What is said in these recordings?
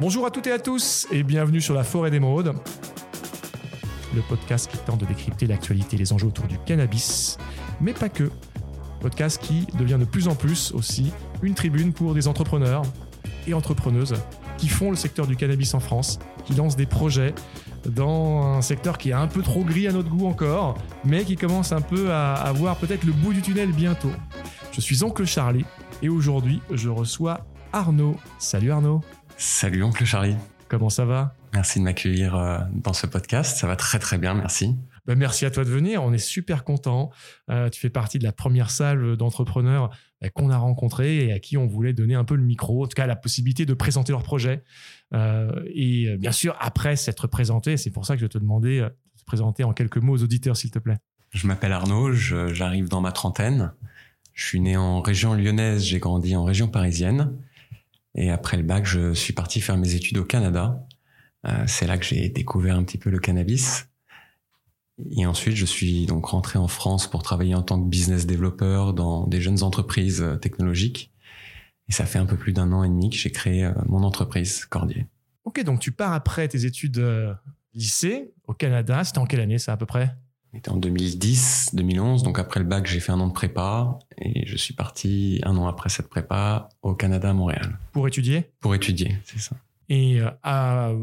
Bonjour à toutes et à tous et bienvenue sur la Forêt d'Émeraude, le podcast qui tente de décrypter l'actualité et les enjeux autour du cannabis, mais pas que. Podcast qui devient de plus en plus aussi une tribune pour des entrepreneurs et entrepreneuses qui font le secteur du cannabis en France, qui lancent des projets dans un secteur qui est un peu trop gris à notre goût encore, mais qui commence un peu à avoir peut-être le bout du tunnel bientôt. Je suis Oncle Charlie et aujourd'hui je reçois Arnaud. Salut Arnaud. Salut Oncle Charlie. Comment ça va? Merci de m'accueillir euh, dans ce podcast. Ça va très très bien, merci. Ben, merci à toi de venir. On est super content. Euh, tu fais partie de la première salle d'entrepreneurs ben, qu'on a rencontré et à qui on voulait donner un peu le micro, en tout cas la possibilité de présenter leur projet. Euh, et bien sûr, après s'être présenté, c'est pour ça que je te demandais de te présenter en quelques mots aux auditeurs, s'il te plaît. Je m'appelle Arnaud, j'arrive dans ma trentaine. Je suis né en région lyonnaise, j'ai grandi en région parisienne. Et après le bac, je suis parti faire mes études au Canada. Euh, c'est là que j'ai découvert un petit peu le cannabis. Et ensuite, je suis donc rentré en France pour travailler en tant que business développeur dans des jeunes entreprises euh, technologiques. Et ça fait un peu plus d'un an et demi que j'ai créé euh, mon entreprise, Cordier. Ok, donc tu pars après tes études lycée au Canada. C'était en quelle année ça à peu près? C'était en 2010, 2011. Donc après le bac, j'ai fait un an de prépa et je suis parti un an après cette prépa au Canada, à Montréal. Pour étudier? Pour étudier, c'est ça. Et euh,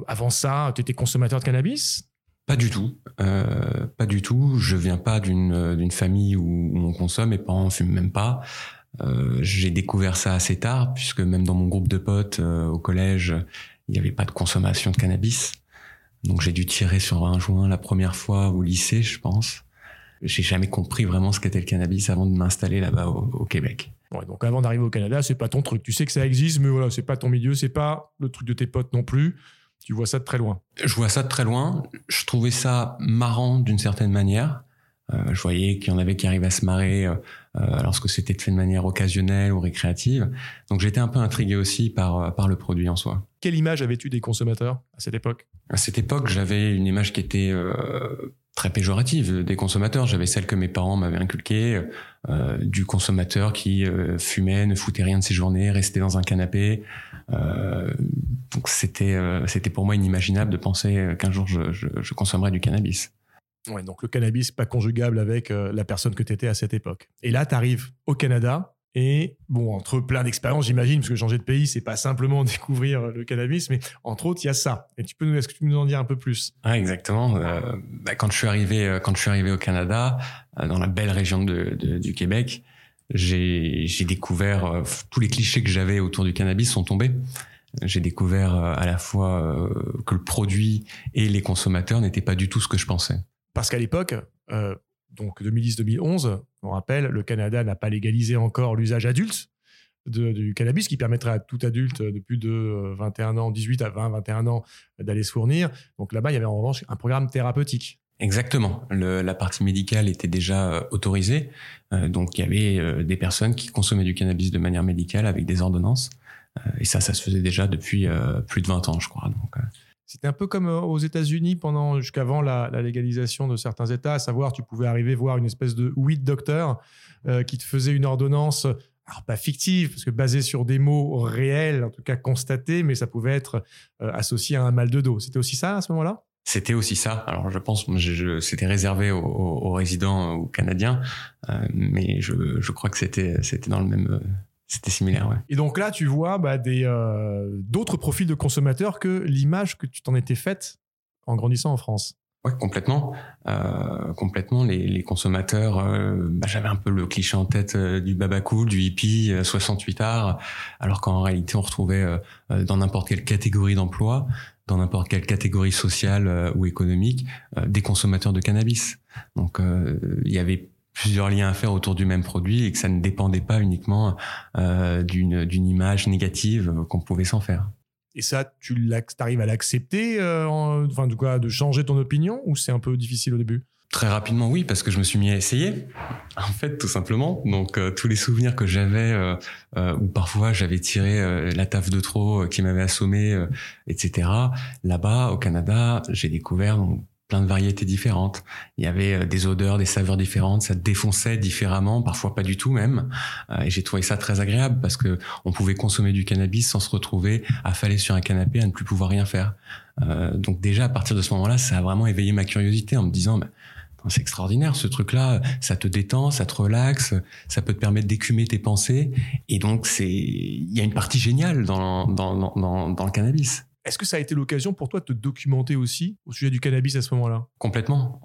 avant ça, tu étais consommateur de cannabis? Pas du tout. Euh, pas du tout. Je viens pas d'une d'une famille où, on consomme. Mes parents fument même pas. Euh, j'ai découvert ça assez tard, puisque même dans mon groupe de potes euh, au collège, il n'y avait pas de consommation de cannabis. Donc j'ai dû tirer sur un joint la première fois au lycée, je pense. J'ai jamais compris vraiment ce qu'était le cannabis avant de m'installer là-bas au, Québec. donc avant d'arriver au Canada, c'est pas ton truc. Tu sais que ça existe, mais voilà, c'est pas ton milieu, c'est pas le truc de tes potes non plus. Tu vois ça de très loin. Je vois ça de très loin. Je trouvais ça marrant d'une certaine manière. Euh, je voyais qu'il y en avait qui arrivaient à se marrer euh, euh lorsque c'était fait de manière occasionnelle ou récréative. Donc j'étais un peu intrigué aussi par, euh, par le produit en soi. Quelle image avais-tu des consommateurs à cette époque? À cette époque, j'avais une image qui était euh, très péjorative des consommateurs. J'avais celle que mes parents m'avaient inculquée, euh, du consommateur qui euh, fumait, ne foutait rien de ses journées, restait dans un canapé. Donc c'était c'était pour moi inimaginable de penser qu'un jour je, je, je, consommerais du cannabis. Ouais, donc le cannabis pas conjugable avec la personne que tu étais à cette époque. Et là, tu arrives au Canada, et bon, entre plein d'expériences, j'imagine, parce que changer de pays, c'est pas simplement découvrir le cannabis, mais entre autres, il y a ça. Et tu peux nous, est-ce que tu peux nous en dire un peu plus? Ah, Exactement. Euh, bah, quand je suis arrivé, euh, quand je suis arrivé au Canada, euh, dans la belle région de, de, du Québec, j'ai, j'ai découvert euh, tous les clichés que j'avais autour du cannabis sont tombés. J'ai découvert à la fois que le produit et les consommateurs n'étaient pas du tout ce que je pensais. Parce qu'à l'époque, donc 2010-2011, on rappelle, le Canada n'a pas légalisé encore l'usage adulte du cannabis, qui permettrait à tout adulte de plus de 21 ans, 18 à 20, 21 ans, d'aller se fournir. Donc là-bas, il y avait en revanche un programme thérapeutique. Exactement. La partie médicale était déjà euh, autorisée. Euh, donc il y avait euh, des personnes qui consommaient du cannabis de manière médicale avec des ordonnances. et ça, ça se faisait déjà depuis plus de 20 ans, je crois. C'était un peu comme euh, aux États-Unis pendant jusqu'avant la, légalisation de certains États, à savoir tu pouvais arriver voir une espèce de weed doctor euh, qui te faisait une ordonnance, alors pas fictive parce que basée sur des mots réels, en tout cas constatés, mais ça pouvait être euh, associé à un mal de dos. C'était aussi ça à ce moment-là? C'était aussi ça. Alors je pense que c'était réservé aux, aux, résidents aux Canadiens, mais je, je crois que c'était c'était dans le même c'était similaire, ouais. Et donc là, tu vois bah, des euh, d'autres profils de consommateurs que l'image que tu t'en étais faite en grandissant en France. Ouais, complètement, euh, complètement. Les, les consommateurs, euh, bah, j'avais un peu le cliché en tête euh, du cool, du hippie, 68 art, alors qu'en réalité, on retrouvait dans n'importe quelle catégorie d'emploi, dans n'importe quelle catégorie sociale ou économique, des consommateurs de cannabis. Donc, il y avait plusieurs liens à faire autour du même produit et que ça ne dépendait pas uniquement euh, d'une d'une image négative qu'on pouvait s'en faire. Et ça, tu arrives à l'accepter, euh, enfin, tout cas, de changer ton opinion ou c'est un peu difficile au début? Très rapidement, oui, parce que je me suis mis à essayer, en fait, tout simplement. Donc, euh, tous les souvenirs que j'avais, euh, euh où parfois j'avais tiré euh, la taf de trop qui m'avait assommé, etc. Là-bas, au Canada, j'ai découvert plein de variétés différentes. Il y avait des odeurs, des saveurs différentes, ça défonçait différemment, parfois pas du tout même. et j'ai trouvé ça très agréable parce que on pouvait consommer du cannabis sans se retrouver affalé sur un canapé à ne plus pouvoir rien faire. donc déjà à partir de ce moment-là, ça a vraiment éveillé ma curiosité en me disant bah, c'est extraordinaire ce truc-là, ça te détend, ça te relaxe, ça peut te permettre d'écumer tes pensées. Et donc c'est, il y a une partie géniale dans, dans, dans, dans le cannabis. Est-ce que ça a été l'occasion pour toi de te documenter aussi au sujet du cannabis à ce moment-là? Complètement.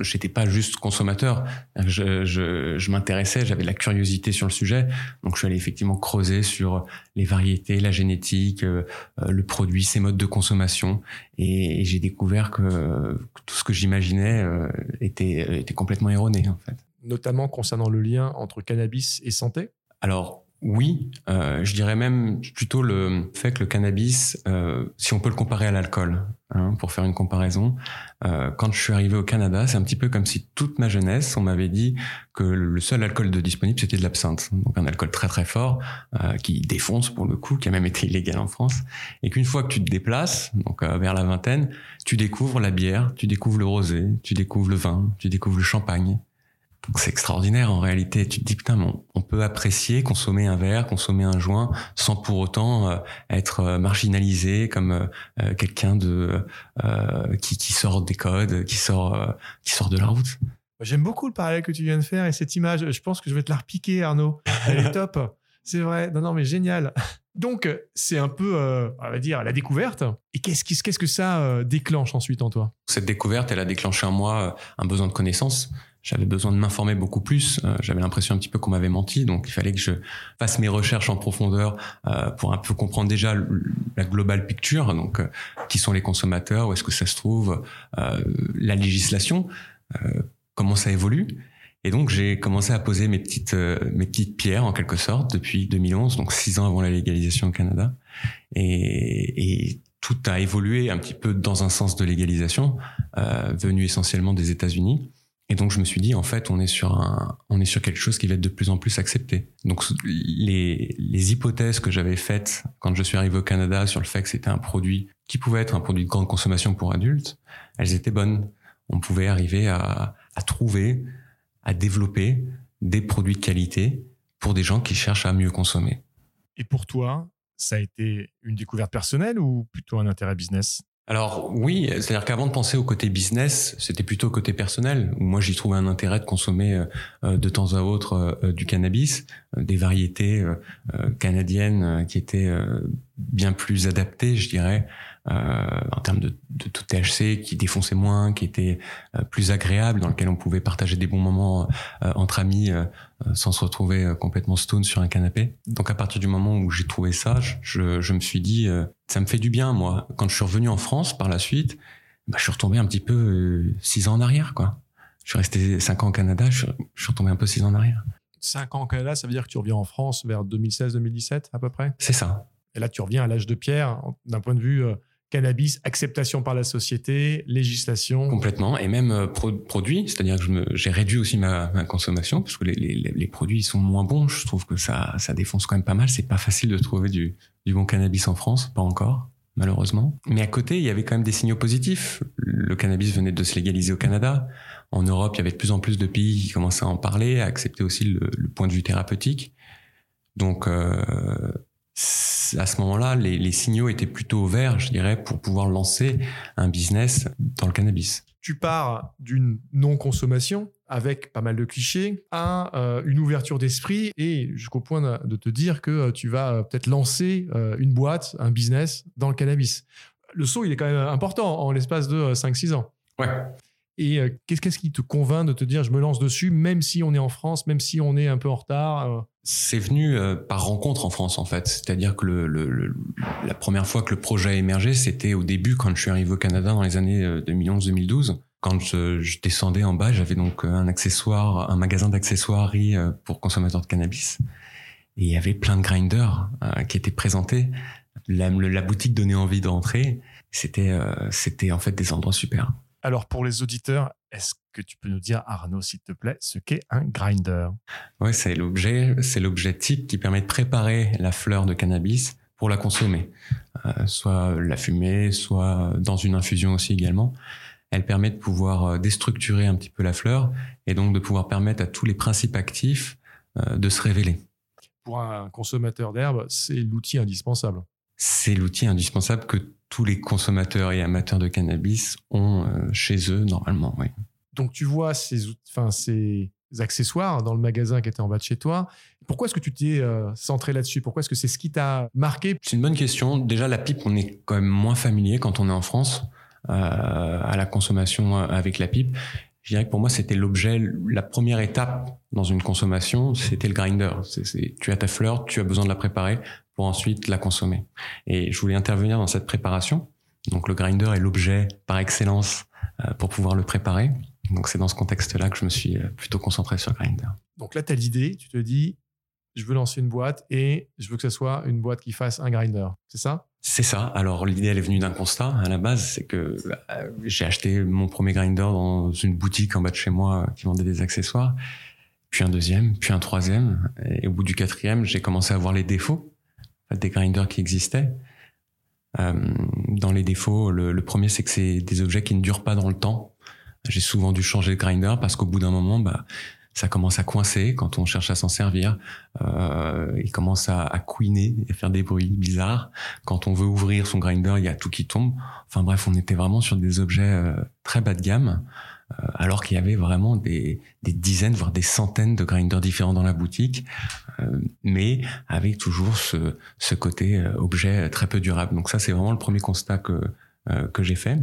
Je n'étais pas juste consommateur. Je, je, je m'intéressais, j'avais de la curiosité sur le sujet. Donc je suis allé effectivement creuser sur les variétés, la génétique, euh, le produit, ses modes de consommation. Et, j'ai découvert que, tout ce que j'imaginais euh, était, était complètement erroné en fait. Notamment concernant le lien entre cannabis et santé? Alors, oui, euh, je dirais même plutôt le fait que le cannabis, euh, si on peut le comparer à l'alcool, hein, pour faire une comparaison, euh, quand je suis arrivé au Canada, c'est un petit peu comme si toute ma jeunesse, on m'avait dit que le seul alcool de disponible, c'était de l'absinthe, donc un alcool très très fort, qui défonce pour le coup, qui a même été illégal en France, et qu'une fois que tu te déplaces, donc vers la vingtaine, tu découvres la bière, tu découvres le rosé, tu découvres le vin, tu découvres le champagne, c'est extraordinaire en réalité. Tu te dis putain, on peut apprécier, consommer un verre, consommer un joint, sans pour autant euh, être euh, marginalisé comme euh, quelqu'un de qui, qui sort des codes, qui sort qui sort de la route. J'aime beaucoup le parallèle que tu viens de faire et cette image. Je pense que je vais te la repiquer, Arnaud. Elle est top. C'est vrai. Non, non, mais génial. Donc, c'est un peu, on va dire, la découverte. Et qu'est-ce, qu'est-ce que ça déclenche ensuite en toi? Cette découverte, elle a déclenché en moi un besoin de connaissance j'avais besoin de m'informer beaucoup plus. Euh, j'avais l'impression un petit peu qu'on m'avait menti, donc il fallait que je fasse mes recherches en profondeur euh, pour un peu comprendre déjà la global picture, donc euh, qui sont les consommateurs, où est-ce que ça se trouve, la législation, comment ça évolue. Et donc j'ai commencé à poser mes petites mes petites pierres en quelque sorte depuis 2011, donc six ans avant la légalisation au Canada, et, et tout a évolué un petit peu dans un sens de légalisation, venu essentiellement des États-Unis. Et donc je me suis dit en fait on est sur un on est sur quelque chose qui va être de plus en plus accepté. Donc les les hypothèses que j'avais faites quand je suis arrivé au Canada sur le fait que c'était un produit qui pouvait être un produit de grande consommation pour adultes, elles étaient bonnes. On pouvait arriver à à trouver à développer des produits de qualité pour des gens qui cherchent à mieux consommer. Et pour toi, ça a été une découverte personnelle ou plutôt un intérêt business? Alors oui, c'est-à-dire qu'avant de penser au côté business, c'était plutôt au côté personnel, moi j'y trouvais un intérêt de consommer euh, euh, de temps à autre euh, du cannabis, des variétés canadiennes qui étaient bien plus adaptées, je dirais, euh, en termes de, de, tout THC qui défonçait moins, qui était euh, plus agréable, dans lequel on pouvait partager des bons moments euh, entre amis sans se retrouver complètement stone sur un canapé. Donc à partir du moment où j'ai trouvé ça, je, je, me suis dit ça me fait du bien moi. Quand je suis revenu en France par la suite, bah, je suis retombé un petit peu six ans en arrière quoi. Je suis resté cinq ans au Canada, je, je suis retombé un peu six ans en arrière. Cinq ans au Canada, ça veut dire que tu reviens en France vers 2016-2017 à peu près? C'est ça. Et là, tu reviens à l'âge de pierre d'un point de vue cannabis, acceptation par la société, législation. Complètement, et même euh, produits, c'est-à-dire que j'ai réduit aussi ma, consommation parce que les, produits sont moins bons. Je trouve que ça, ça défonce quand même pas mal. C'est pas facile de trouver du, du bon cannabis en France, pas encore malheureusement. Mais à côté, il y avait quand même des signaux positifs. Le cannabis venait de se légaliser au Canada. En Europe, il y avait de plus en plus de pays qui commençaient à en parler, à accepter aussi le, point de vue thérapeutique. Donc, euh, à ce moment-là, les, signaux étaient plutôt verts, je dirais, pour pouvoir lancer un business dans le cannabis. Tu pars d'une non-consommation avec pas mal de clichés à euh, une ouverture d'esprit et jusqu'au point de te dire que euh, tu vas euh, peut-être lancer une boîte, un business dans le cannabis. Le saut, il est quand même important en l'espace de 5-6 ans. Ouais. Et qu'est-ce qui te convainc de te dire je me lance dessus, même si on est en France, même si on est un peu en retard c'est venu euh, par rencontre en France en fait. C'est-à-dire que la première fois que le projet a émergé, c'était au début quand je suis arrivé au Canada dans les années 2011-2012. Euh, quand je, descendais en bas, j'avais donc euh, un accessoire, un magasin d'accessoiries pour consommateurs de cannabis. Et il y avait plein de grinders qui étaient présentés. La, la boutique donnait envie d'entrer. C'était, c'était en fait des endroits super. Alors pour les auditeurs, est-ce que tu peux nous dire, Arnaud, s'il te plaît, ce qu'est un grinder? Oui, c'est l'objet, c'est l'objet type qui permet de préparer la fleur de cannabis pour la consommer, euh, soit la fumer, soit dans une infusion aussi également. elle permet de pouvoir euh, déstructurer un petit peu la fleur et donc de pouvoir permettre à tous les principes actifs euh, de se révéler. Pour un consommateur d'herbe, c'est l'outil indispensable. C'est l'outil indispensable que tous les consommateurs et amateurs de cannabis ont euh, chez eux normalement, oui. Donc tu vois ces, enfin, ces accessoires dans le magasin qui était en bas de chez toi. Pourquoi est-ce que tu t'es centré là-dessus? Pourquoi est-ce que c'est ce qui t'a marqué? C'est une bonne question. Déjà, la pipe, on est quand même moins familier quand on est en France. Euh, à la consommation avec la pipe. Je dirais que pour moi, c'était l'objet, la première étape dans une consommation, c'était le grinder. Tu as ta fleur, tu as besoin de la préparer pour ensuite la consommer. Et je voulais intervenir dans cette préparation. Donc le grinder est l'objet par excellence euh, pour pouvoir le préparer. Donc c'est dans ce contexte-là que je me suis euh, plutôt concentré sur Grinder. Donc là, tu as l'idée, tu te dis, je veux lancer une boîte et je veux que ce soit une boîte qui fasse un grinder. C'est ça? C'est ça. Alors l'idée elle est venue d'un constat à la base, c'est que euh, j'ai acheté mon premier grinder dans une boutique en bas de chez moi qui vendait des accessoires, puis un deuxième, puis un troisième, et au bout du quatrième, j'ai commencé à voir les défauts des grinders qui existaient. Euh, dans les défauts, le, premier c'est que c'est des objets qui ne durent pas dans le temps. J'ai souvent dû changer de grinder parce qu'au bout d'un moment, bah ça commence à coincer quand on cherche à s'en servir. Euh, il commence à, à couiner et à faire des bruits bizarres. Quand on veut ouvrir son grinder, il y a tout qui tombe. Enfin bref, on était vraiment sur des objets euh, très bas de gamme, alors qu'il y avait vraiment des, des, dizaines, voire des centaines de grinders différents dans la boutique, euh, mais avec toujours ce, ce côté euh, objet très peu durable. Donc ça, c'est vraiment le premier constat que, que j'ai fait.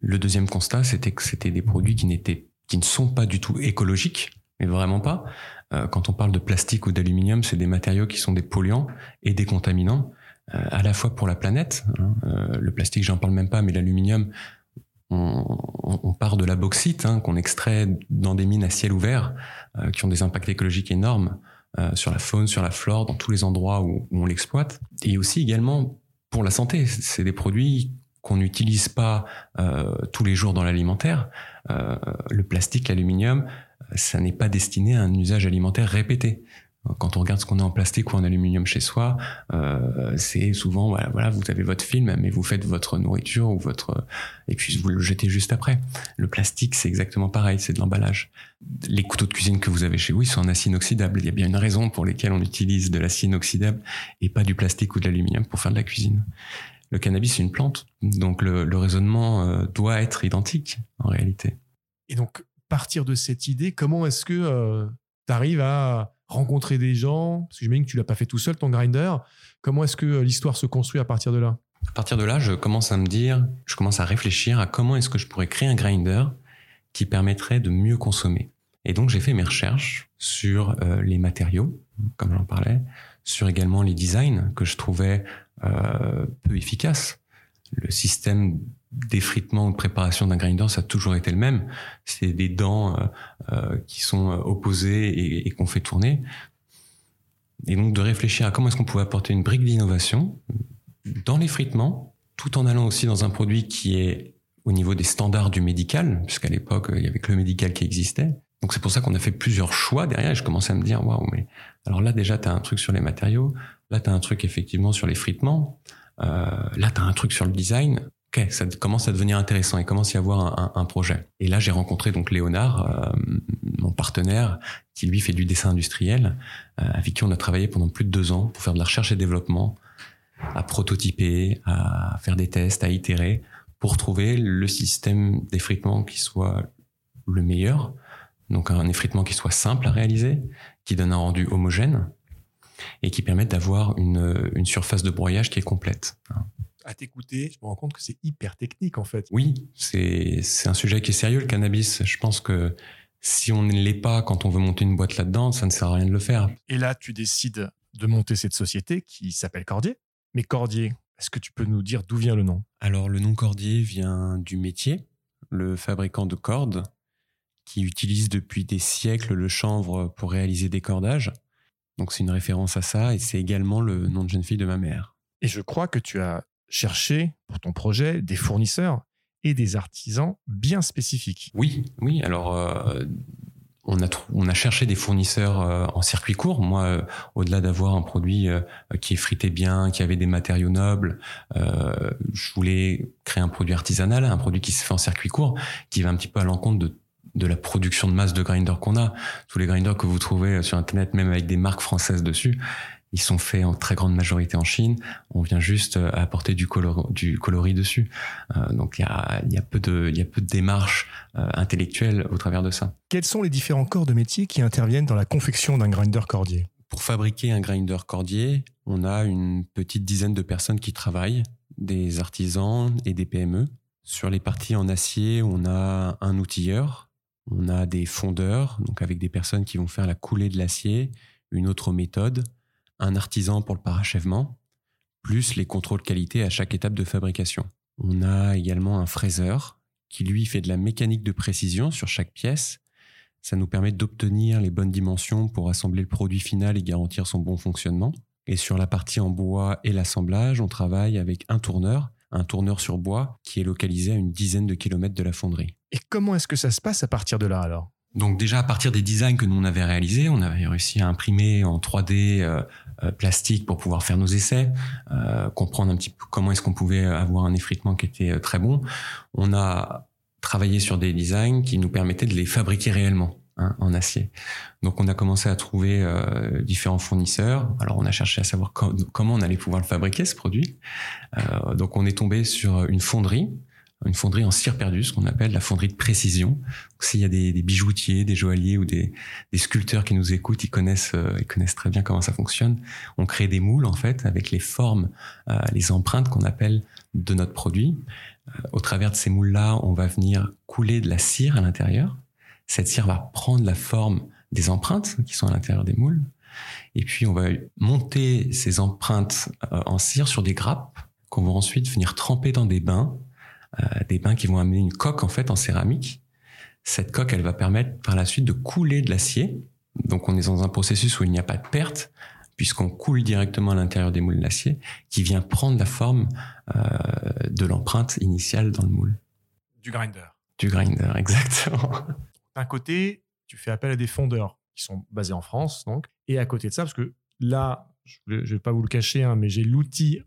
Le deuxième constat, c'était que c'était des produits qui n'étaient qui ne sont pas du tout écologiques mais vraiment pas. Euh, quand on parle de plastique ou d'aluminium, c'est des matériaux qui sont des polluants et des contaminants, euh, à la fois pour la planète. Hein. Euh, le plastique, j'en parle même pas, mais l'aluminium, on, on, part de la bauxite hein, qu'on extrait dans des mines à ciel ouvert, qui ont des impacts écologiques énormes sur la faune, sur la flore, dans tous les endroits où, où on l'exploite. Et aussi également pour la santé. C'est des produits qu'on n'utilise pas tous les jours dans l'alimentaire. le plastique, l'aluminium, ça n'est pas destiné à un usage alimentaire répété. Quand on regarde ce qu'on a en plastique ou en aluminium chez soi, euh, c'est souvent voilà, vous avez votre film, mais vous faites votre nourriture ou votre et puis vous le jetez juste après. Le plastique, c'est exactement pareil, c'est de l'emballage. Les couteaux de cuisine que vous avez chez vous, ils sont en acier inoxydable. Il y a bien une raison pour laquelle on utilise de l'acier inoxydable et pas du plastique ou de l'aluminium pour faire de la cuisine. Le cannabis, c'est une plante, donc le, le raisonnement euh, doit être identique en réalité. Et donc, partir de cette idée, comment est-ce que euh, tu arrives à rencontrer des gens Parce que j'imagine que tu l'as pas fait tout seul, ton grinder. Comment est-ce que euh, l'histoire se construit à partir de là? À partir de là, je commence à me dire, je commence à réfléchir à comment est-ce que je pourrais créer un grinder qui permettrait de mieux consommer. Et donc j'ai fait mes recherches sur euh, les matériaux, comme j'en parlais, sur également les designs que je trouvais peu efficaces. Le système d'effritement ou de préparation d'un grinder, ça a toujours été le même. C'est des dents euh, euh, qui sont euh, opposées et, qu'on fait tourner. Et donc de réfléchir à comment est-ce qu'on pouvait apporter une brique d'innovation dans l'effritement, tout en allant aussi dans un produit qui est au niveau des standards du médical, puisqu'à l'époque, il y avait que le médical qui existait. Donc c'est pour ça qu'on a fait plusieurs choix derrière et je commençais à me dire, waouh, mais alors là déjà, tu as un truc sur les matériaux, là tu as un truc effectivement sur l'effritement, euh, là tu as un truc sur le design, ok, ça commence à devenir intéressant, il commence à y avoir un, projet. Et là, j'ai rencontré donc Léonard, euh, mon partenaire, qui lui fait du dessin industriel, euh, avec qui on a travaillé pendant plus de deux ans pour faire de la recherche et développement, à prototyper, à faire des tests, à itérer, pour trouver le système d'effritement qui soit le meilleur. Donc un effritement qui soit simple à réaliser, qui donne un rendu homogène et qui permette d'avoir une, une surface de broyage qui est complète à t'écouter, je me rends compte que c'est hyper technique en fait. Oui, c'est un sujet qui est sérieux le cannabis. Je pense que si on ne l'est pas quand on veut monter une boîte là-dedans, ça ne sert à rien de le faire. Et là, tu décides de monter cette société qui s'appelle Cordier. Mais Cordier, est-ce que tu peux nous dire d'où vient le nom? Alors le nom Cordier vient du métier, le fabricant de cordes qui utilise depuis des siècles le chanvre pour réaliser des cordages. Donc c'est une référence à ça et c'est également le nom de jeune fille de ma mère. Et je crois que tu as chercher pour ton projet des fournisseurs et des artisans bien spécifiques. Oui, oui. Alors, euh, on a, on a cherché des fournisseurs euh, en circuit court. Moi, euh, au-delà d'avoir un produit qui est frité bien, qui avait des matériaux nobles, je voulais créer un produit artisanal, un produit qui se fait en circuit court, qui va un petit peu à l'encontre de de la production de masse de grinders qu'on a. Tous les grinders que vous trouvez sur Internet, même avec des marques françaises dessus, ils sont faits en très grande majorité en Chine. On vient juste euh, apporter du, du coloris dessus. Euh, donc il y a, y a, peu de, y a peu de démarches euh, intellectuelles au travers de ça. Quels sont les différents corps de métier qui interviennent dans la confection d'un grinder cordier? Pour fabriquer un grinder cordier, on a une petite dizaine de personnes qui travaillent, des artisans et des PME. Sur les parties en acier, on a un outilleur, on a des fondeurs, donc avec des personnes qui vont faire la coulée de l'acier, une autre méthode, un artisan pour le parachèvement, plus les contrôles qualité à chaque étape de fabrication. On a également un fraiseur qui lui fait de la mécanique de précision sur chaque pièce. Ça nous permet d'obtenir les bonnes dimensions pour assembler le produit final et garantir son bon fonctionnement. Et sur la partie en bois et l'assemblage, on travaille avec un tourneur, un tourneur sur bois qui est localisé à une dizaine de kilomètres de la fonderie. Et comment est-ce que ça se passe à partir de là alors? Donc déjà à partir des designs que nous on avait réalisés, on avait réussi à imprimer en 3D euh, euh, plastique pour pouvoir faire nos essais, euh, comprendre un petit peu comment est-ce qu'on pouvait avoir un effritement qui était très bon. On a travaillé sur des designs qui nous permettaient de les fabriquer réellement. Hein, en acier. Donc on a commencé à trouver différents fournisseurs. Alors on a cherché à savoir comment on allait pouvoir le fabriquer ce produit. donc on est tombé sur une fonderie une fonderie en cire perdue, ce qu'on appelle la fonderie de précision. S'il y a des, bijoutiers, des joailliers ou des, sculpteurs qui nous écoutent, ils connaissent, euh, ils connaissent très bien comment ça fonctionne. On crée des moules en fait avec les formes, euh, les empreintes qu'on appelle de notre produit. Euh, au travers de ces moules-là, on va venir couler de la cire à l'intérieur. Cette cire va prendre la forme des empreintes qui sont à l'intérieur des moules. Et puis on va monter ces empreintes en cire sur des grappes qu'on va ensuite venir tremper dans des bains des bains qui vont amener une coque en fait en céramique. Cette coque, elle va permettre par la suite de couler de l'acier. Donc on est dans un processus où il n'y a pas de perte, puisqu'on coule directement à l'intérieur des moules d'acier, qui vient prendre la forme euh, de l'empreinte initiale dans le moule. Du grinder. Du grinder, exactement. D'un côté, tu fais appel à des fondeurs qui sont basés en France, donc, et à côté de ça, parce que là, je ne vais pas vous le cacher, hein, mais j'ai l'outil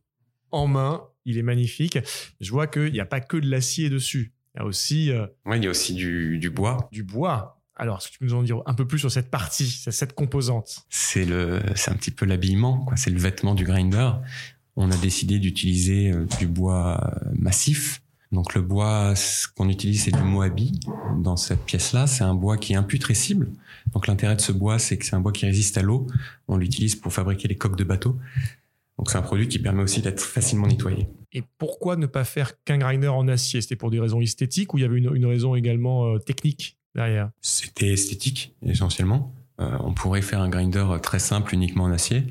en main il est magnifique. Je vois qu'il n'y a pas que de l'acier dessus. Il y a aussi. Euh, il y a aussi du, bois. Du bois. Alors, est-ce que tu peux nous en dire un peu plus sur cette partie, cette composante? C'est le, c'est un petit peu l'habillement, quoi. C'est le vêtement du grinder. On a décidé d'utiliser euh, du bois euh, massif. Donc le bois qu'on utilise, c'est du moabi. Dans cette pièce-là, c'est un bois qui est imputrescible. Donc l'intérêt de ce bois, c'est que c'est un bois qui résiste à l'eau. On l'utilise pour fabriquer les coques de bateaux. Donc c'est un produit qui permet aussi d'être facilement nettoyé. Et pourquoi ne pas faire qu'un grinder en acier? C'était pour des raisons esthétiques ou il y avait une, raison également euh, technique derrière? C'était esthétique essentiellement. Euh, on pourrait faire un grinder très simple uniquement en acier.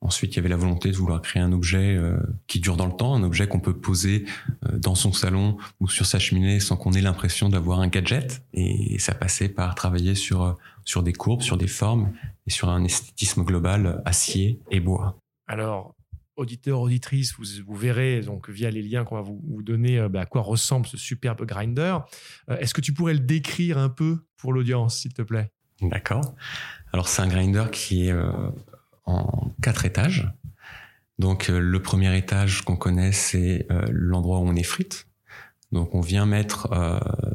Ensuite, il y avait la volonté de vouloir créer un objet euh, qui dure dans le temps, un objet qu'on peut poser dans son salon ou sur sa cheminée sans qu'on ait l'impression d'avoir un gadget. Et ça passait par travailler sur, sur des courbes, sur des formes et sur un esthétisme global acier et bois. Alors, auditeurs, auditrices, vous, verrez donc via les liens qu'on va vous, donner euh, bah, à quoi ressemble ce superbe grinder. Euh, est-ce que tu pourrais le décrire un peu pour l'audience, s'il te plaît? D'accord. Alors c'est un grinder qui est euh, en quatre étages. Donc le premier étage qu'on connaît, c'est l'endroit où on effrite. Donc on vient mettre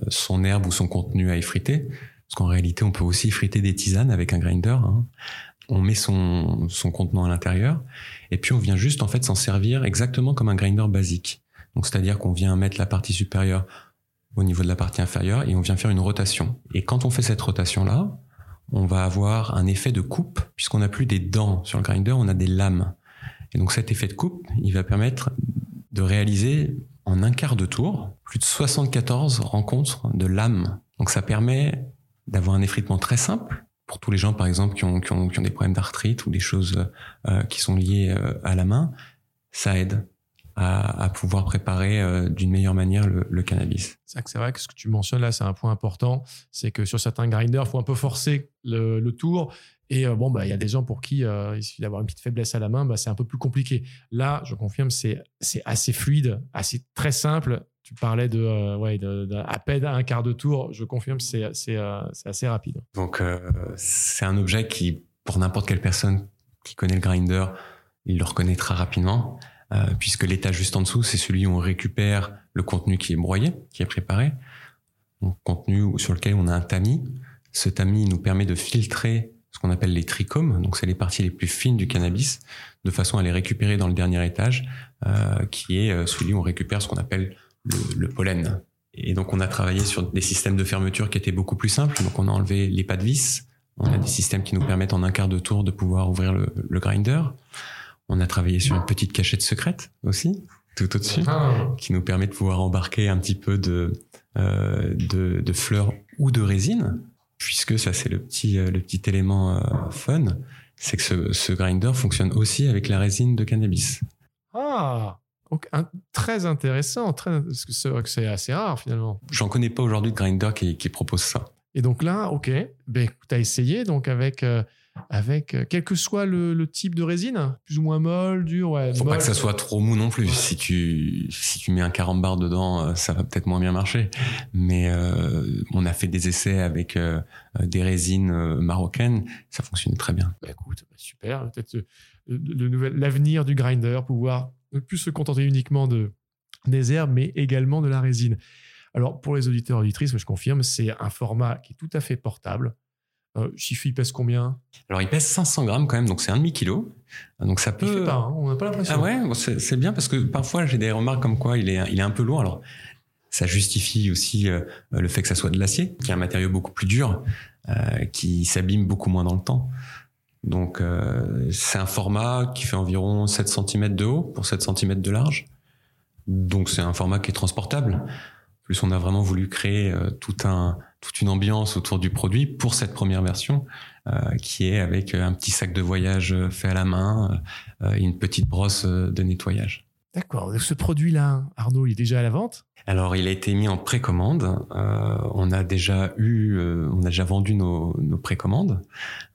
son herbe ou son contenu à effriter. Parce qu'en réalité, on peut aussi effriter des tisanes avec un grinder. Hein on met son, son à l'intérieur, et puis on vient juste en fait s'en servir exactement comme un grinder basique. Donc c'est-à-dire qu'on vient mettre la partie supérieure au niveau de la partie inférieure et on vient faire une rotation. Et quand on fait cette rotation-là, on va avoir un effet de coupe, puisqu'on n'a plus des dents sur le grinder, on a des lames. Et donc cet effet de coupe, il va permettre de réaliser en un quart de tour plus de 74 rencontres de lames. Donc ça permet d'avoir un effritement très simple, pour tous les gens, par exemple, qui ont, qui ont, qui ont des problèmes d'arthrite ou des choses euh, qui sont liées euh, à la main, ça aide à, pouvoir préparer euh, d'une meilleure manière le, cannabis. C'est vrai que ce que tu mentionnes là, c'est un point important. C'est que sur certains grinders, il faut un peu forcer le, le tour. Et bon, bah, il y a des gens pour qui il suffit d'avoir une petite faiblesse à la main, bah, c'est un peu plus compliqué. Là, je confirme, c'est assez fluide, assez très simple tu parlais de, euh, ouais, à peine un quart de tour. Je confirme, c'est c'est, euh, assez rapide. Donc, euh, c'est un objet qui, pour n'importe quelle personne qui connaît le grinder, il le reconnaîtra rapidement, puisque l'état juste en dessous, c'est celui où on récupère le contenu qui est broyé, qui est préparé. Donc, contenu sur lequel on a un tamis. Ce tamis nous permet de filtrer ce qu'on appelle les trichomes, donc c'est les parties les plus fines du cannabis, de façon à les récupérer dans le dernier étage, qui est celui où on récupère ce qu'on appelle le, le pollen. Et donc, on a travaillé sur des systèmes de fermeture qui étaient beaucoup plus simples. Donc, on a enlevé les pas de vis. On a des systèmes qui nous permettent en un quart de tour de pouvoir ouvrir le, le grinder. On a travaillé sur une petite cachette secrète aussi, tout au-dessus, qui nous permet de pouvoir embarquer un petit peu de, euh, de, de fleurs ou de résine, puisque ça, c'est le petit, euh, le petit élément euh, fun. C'est que ce, ce grinder fonctionne aussi avec la résine de cannabis. Ah, donc, un- très intéressant. Très, parce que c'est assez rare finalement. J'en connais pas aujourd'hui de grinder qui, qui propose ça. Et donc là, ok, ben, tu as essayé donc avec, euh, avec euh, quel que soit le, le type de résine, plus ou moins molle, dure, ouais. Faut pas que ça soit trop mou non plus. Si tu si tu mets un carambar dedans, euh, ça va peut-être moins bien marcher. Mais euh, on a fait des essais avec euh, des résines euh, marocaines, ça fonctionne très bien. Bah, écoute, bah, super. Peut-être euh, l'avenir du grinder, pouvoir ne plus se contenter uniquement de des herbes, mais également de la résine. Alors pour les auditeurs et auditrices, je confirme, c'est un format qui est tout à fait portable. Euh, il pèse combien? Alors il pèse 500 grammes quand même, donc c'est un demi kilo. Donc ça Il peut. fait pas, hein, on n'a pas l'impression. Ah ouais, c'est bien parce que parfois j'ai des remarques comme quoi il est il est un peu lourd. Alors ça justifie aussi euh, le fait que ça soit de l'acier, qui est un matériau beaucoup plus dur, euh, qui s'abîme beaucoup moins dans le temps. Donc euh, c'est un format qui fait environ 7 cm de haut pour 7 cm de large. Donc c'est un format qui est transportable. Plus on a vraiment voulu créer euh, tout un toute une ambiance autour du produit pour cette première version euh, qui est avec un petit sac de voyage fait à la main et une petite brosse de nettoyage. D'accord. Ce produit-là, Arnaud, il est déjà à la vente? Alors, il a été mis en précommande. Euh, on a déjà eu, euh, on a déjà vendu nos, nos précommandes.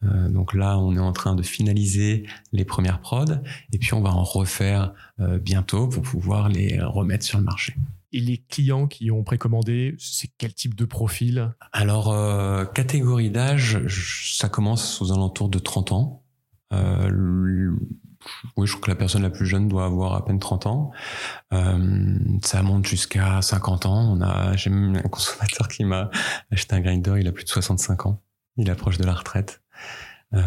Euh, donc là, on est en train de finaliser les premières prods et puis on va en refaire bientôt pour pouvoir les remettre sur le marché. Et les clients qui ont précommandé, c'est quel type de profil? Alors, catégorie d'âge, ça commence aux alentours de 30 ans. Oui, je crois que la personne la plus jeune doit avoir à peine 30 ans. Euh, ça monte jusqu'à 50 ans. On a, j'ai même un consommateur qui m'a acheté un grinder, il a plus de 65 ans. Il approche de la retraite. Euh,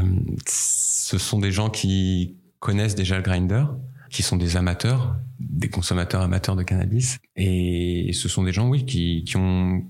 ce sont des gens qui connaissent déjà le grinder, qui sont des amateurs, des consommateurs amateurs de cannabis. Et ce sont des gens, oui, qui, qui ont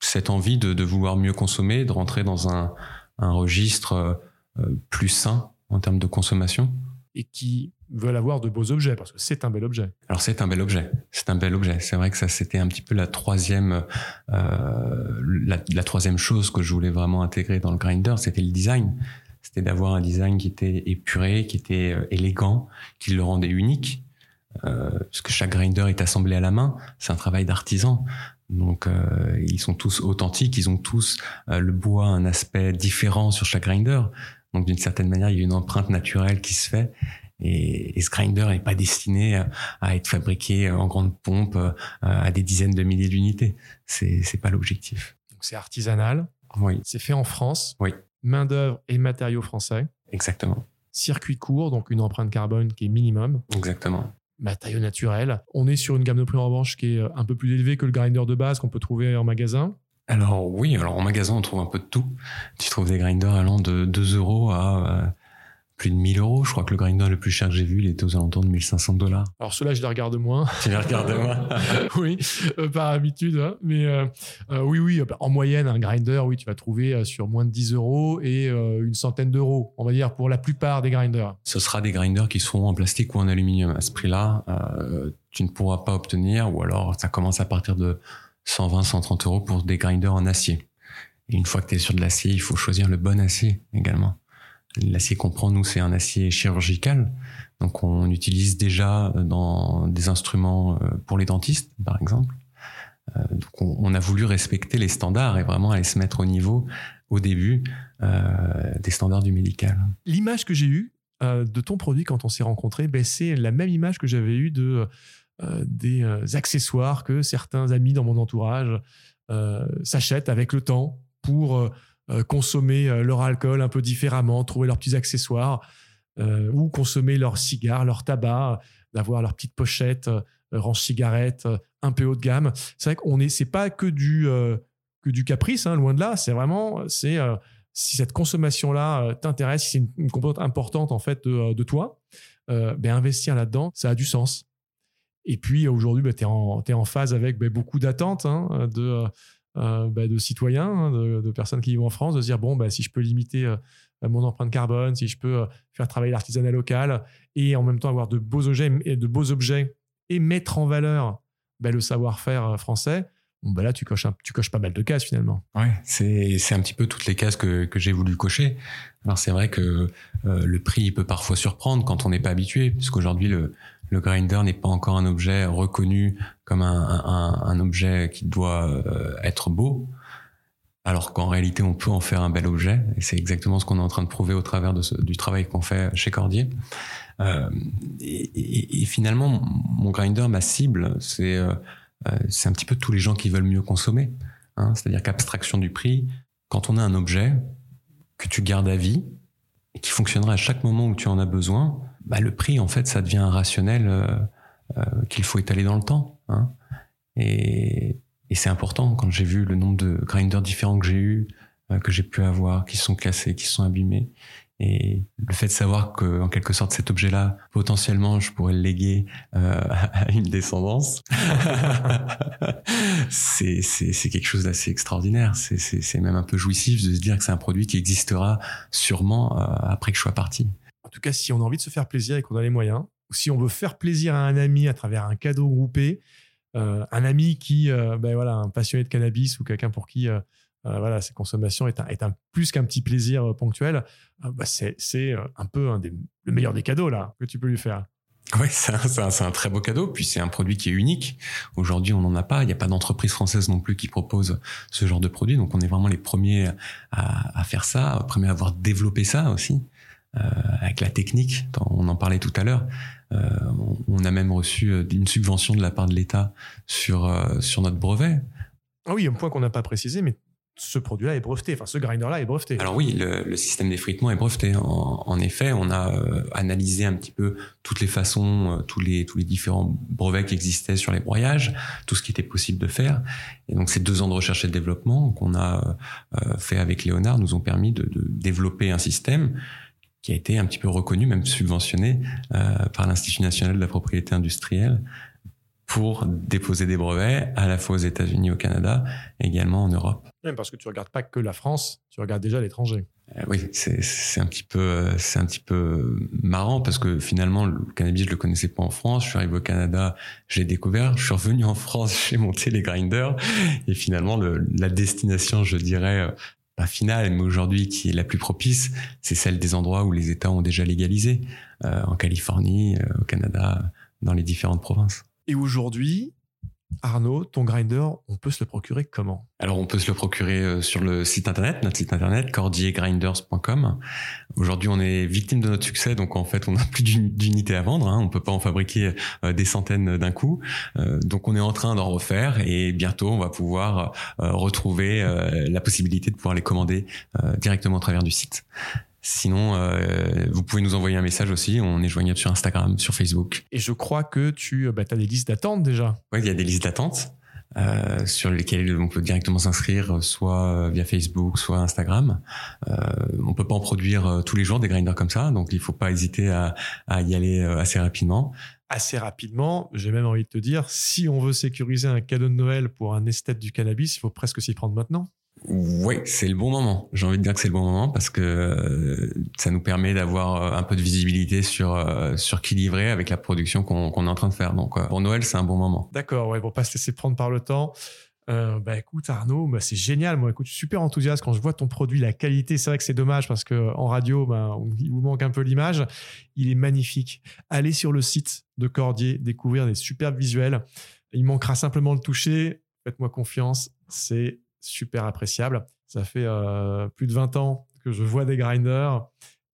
cette envie de, de vouloir mieux consommer, de rentrer dans un, un registre euh, plus sain en termes de consommation. Et qui veulent avoir de beaux objets parce que c'est un bel objet. Alors c'est un bel objet, c'est un bel objet. C'est vrai que ça c'était un petit peu la troisième, euh, la, troisième chose que je voulais vraiment intégrer dans le grinder, c'était le design. C'était d'avoir un design qui était épuré, qui était euh, élégant, qui le rendait unique. Euh, parce que chaque grinder est assemblé à la main, c'est un travail d'artisan. Donc euh, ils sont tous authentiques, ils ont tous euh, le bois un aspect différent sur chaque grinder. Donc d'une certaine manière, il y a une empreinte naturelle qui se fait. Et, et ce grinder n'est pas destiné à, être fabriqué en grande pompe euh, à des dizaines de milliers d'unités. C'est c'est pas l'objectif. Donc c'est artisanal, Oui, c'est fait en France, Oui. main d'œuvre et matériaux français, exactement, circuit court donc une empreinte carbone qui est minimum, exactement. matériaux naturels. On est sur une gamme de prix en revanche qui est euh, un peu plus élevée que le grinder de base qu'on peut trouver en magasin. Alors oui, alors en magasin on trouve un peu de tout. Tu trouves des grinders allant de 2 euros à euh, plus de 1000 euros. Je crois que le grinder le plus cher que j'ai vu, il était aux alentours de 1500 dollars. Alors ceux-là, je les regarde moins. Tu les regardes moi oui, euh, par habitude. hein. Mais euh, oui, oui, en moyenne, un grinder, oui, tu vas trouver sur moins de 10 euros et une centaine d'euros, on va dire, pour la plupart des grinders. Ce sera des grinders qui seront en plastique ou en aluminium. À ce prix-là, tu ne pourras pas obtenir, ou alors ça commence à partir de 120, 130 euros pour des grinders en acier. Une fois que tu es sur de l'acier, il faut choisir le bon acier également. L'acier qu'on prend, nous, c'est un acier chirurgical. Donc on utilise déjà dans des instruments euh, pour les dentistes, par exemple. Euh, donc on, a voulu respecter les standards et vraiment aller se mettre au niveau, au début, euh, des standards du médical. L'image que j'ai eue euh, de ton produit quand on s'est rencontrés, ben, c'est la même image que j'avais eue de, des accessoires que certains amis dans mon entourage s'achètent avec le temps pour consommer leur alcool un peu différemment, trouver leurs petits accessoires ou consommer leurs cigares, leur tabac, d'avoir leur petite pochette range cigarette un peu haut de gamme. C'est vrai qu'on est, c'est pas que du que du caprice, hein, loin de là. C'est vraiment, c'est si cette consommation-là t'intéresse, si c'est une, composante importante en fait de, toi, ben investir là-dedans, ça a du sens. Et puis aujourd'hui, ben, tu es, en phase avec ben, beaucoup d'attentes hein, de, ben, de citoyens, hein, de, personnes qui vivent en France, de se dire bon, si je peux limiter mon empreinte carbone, si je peux faire travailler l'artisanat local et en même temps avoir de beaux objets, et mettre en valeur le savoir-faire français, bon, là, tu coches, pas mal de cases finalement. Ouais, c'est, un petit peu toutes les cases que, que j'ai voulu cocher. Alors c'est vrai que euh, le prix peut parfois surprendre quand on n'est pas habitué, puisqu'aujourd'hui le, le grinder n'est pas encore un objet reconnu comme un, objet qui doit euh, être beau, alors qu'en réalité on peut en faire un bel objet, et c'est exactement ce qu'on est en train de prouver au travers du travail qu'on fait chez Cordier. Euh, et, finalement, mon grinder, ma cible, c'est euh, c'est un petit peu tous les gens qui veulent mieux consommer. Hein, C'est-à-dire qu'abstraction du prix, quand on a un objet que tu gardes à vie et qui fonctionnera à chaque moment où tu en as besoin, bah, le prix, en fait, ça devient un rationnel euh, euh, qu'il faut étaler dans le temps. Hein. Et, et c'est important quand j'ai vu le nombre de grinders différents que j'ai eu, que j'ai pu avoir, qui sont cassés, qui sont abîmés. Et le fait de savoir que, en quelque sorte, cet objet-là, potentiellement, je pourrais le léguer euh, à une descendance, c'est quelque chose d'assez extraordinaire. C'est même un peu jouissif de se dire que c'est un produit qui existera sûrement euh, après que je sois parti. En tout cas, si on a envie de se faire plaisir et qu'on a les moyens, ou si on veut faire plaisir à un ami à travers un cadeau groupé, euh, un ami qui, euh, ben voilà, un passionné de cannabis ou quelqu'un pour qui euh, voilà, cette consommation est un, plus qu'un petit plaisir euh, ponctuel, euh, bah c'est, un peu le meilleur des cadeaux là que tu peux lui faire. Oui, c'est un, très beau cadeau. Puis c'est un produit qui est unique. Aujourd'hui, on n'en a pas. Il n'y a pas d'entreprise française non plus qui propose ce genre de produit. Donc, on est vraiment les premiers à, à faire ça, premiers à avoir développé ça aussi. Euh, avec la technique, on en parlait tout à l'heure. Euh, on a même reçu une subvention de la part de l'État sur sur notre brevet. Ah oui, un point qu'on n'a pas précisé, mais ce produit-là est breveté, enfin ce grinder-là est breveté. Alors oui, le, le système d'effritement est breveté. En, en, effet, on a euh, analysé un petit peu toutes les façons, euh, tous les tous les différents brevets qui existaient sur les broyages, tout ce qui était possible de faire. Et donc ces deux ans de recherche et de développement qu'on a euh, fait avec Léonard nous ont permis de, de, développer un système qui a été un petit peu reconnu, même subventionné par l'Institut national de la propriété industrielle pour déposer des brevets à la fois aux États-Unis, au Canada, et également en Europe. Même parce que tu regardes pas que la France, tu regardes déjà l'étranger. Euh, oui, c'est un petit peu c'est un petit peu marrant parce que finalement le cannabis je le connaissais pas en France. Je suis arrivé au Canada, j'ai découvert. Je suis revenu en France, j'ai monté les grinders et finalement le, la destination, je dirais euh, finale, mais aujourd'hui qui est la plus propice, c'est celle des endroits où les États ont déjà légalisé, euh, en Californie, euh, au Canada, dans les différentes provinces. Et aujourd'hui, Arnaud, ton grinder, on peut se le procurer comment? Alors, on peut se le procurer euh, sur le site internet, notre site internet, cordiergrinders.com. Aujourd'hui, on est victime de notre succès, donc en fait, on n'a plus d'unités à vendre. Hein. On peut pas en fabriquer euh, des centaines d'un coup. Euh, donc, on est en train d'en refaire et bientôt, on va pouvoir retrouver la possibilité de pouvoir les commander directement au travers du site. Sinon, euh, vous pouvez nous envoyer un message aussi. On est joignable sur Instagram, sur Facebook. Et je crois que tu bah, as des listes d'attente déjà. Oui, il y a des listes d'attente euh, sur lesquelles on peut directement s'inscrire, soit via Facebook, soit Instagram. Euh, on peut pas en produire euh, tous les jours des grinders comme ça, donc il faut pas hésiter à, à y aller euh, assez rapidement assez rapidement. J'ai même envie de te dire, si on veut sécuriser un cadeau de Noël pour un esthète du cannabis, il faut presque s'y prendre maintenant. Oui, c'est le bon moment. J'ai envie de dire que c'est le bon moment parce que euh, ça nous permet d'avoir euh, un peu de visibilité sur euh, sur qui livrer avec la production qu'on est en train de faire. Donc pour Noël, c'est un bon moment. D'accord, ouais, pour pas se laisser prendre par le temps. Bah écoute Arnaud, bah, c'est génial. Moi, écoute, je suis super enthousiaste quand je vois ton produit, la qualité. C'est vrai que c'est dommage parce que en radio, bah, il vous manque un peu l'image. Il est magnifique. Allez sur le site de Cordier, découvrir des superbes visuels. Il manquera simplement le toucher. Faites-moi confiance, c'est super appréciable. Ça fait euh, plus de 20 ans que je vois des grinders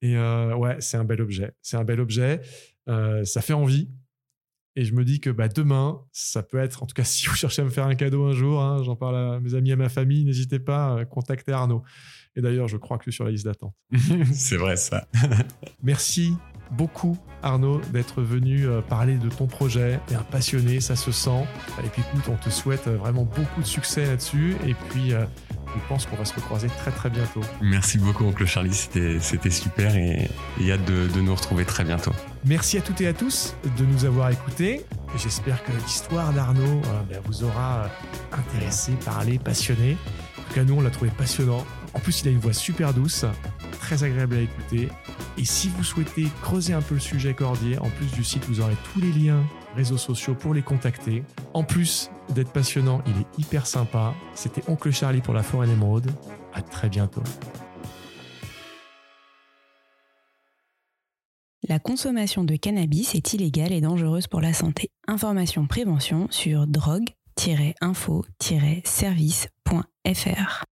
et euh, ouais, c'est un bel objet. C'est un bel objet. Euh, ça fait envie. Et je me dis que bah, demain, ça peut être, en tout cas, si vous cherchez à me faire un cadeau un jour, hein, j'en parle à mes amis, à ma famille, n'hésitez pas à contacter Arnaud. Et d'ailleurs, je crois que je suis sur la liste d'attente. C'est vrai ça. Merci beaucoup Arnaud d'être venu euh, parler de ton projet. T'es un passionné, ça se sent. Et puis écoute, on te souhaite euh, vraiment beaucoup de succès là-dessus. Et puis euh, je pense qu'on va se recroiser très très bientôt. Merci beaucoup oncle Charlie, c'était super et, et hâte de, de nous retrouver très bientôt. Merci à toutes et à tous de nous avoir écoutés. J'espère que l'histoire d'Arnaud ben, vous aura intéressé, parlé, passionné. En tout cas, nous, on l'a trouvé passionnant. En plus, il a une voix super douce, très agréable à écouter. Et si vous souhaitez creuser un peu le sujet Cordier, en plus du site, vous aurez tous les liens réseaux sociaux pour les contacter. En plus d'être passionnant, il est hyper sympa. C'était Oncle Charlie pour la forêt d'émeraude. À très bientôt. La consommation de cannabis est illégale et dangereuse pour la santé. Information prévention sur drogue-info-service.fr.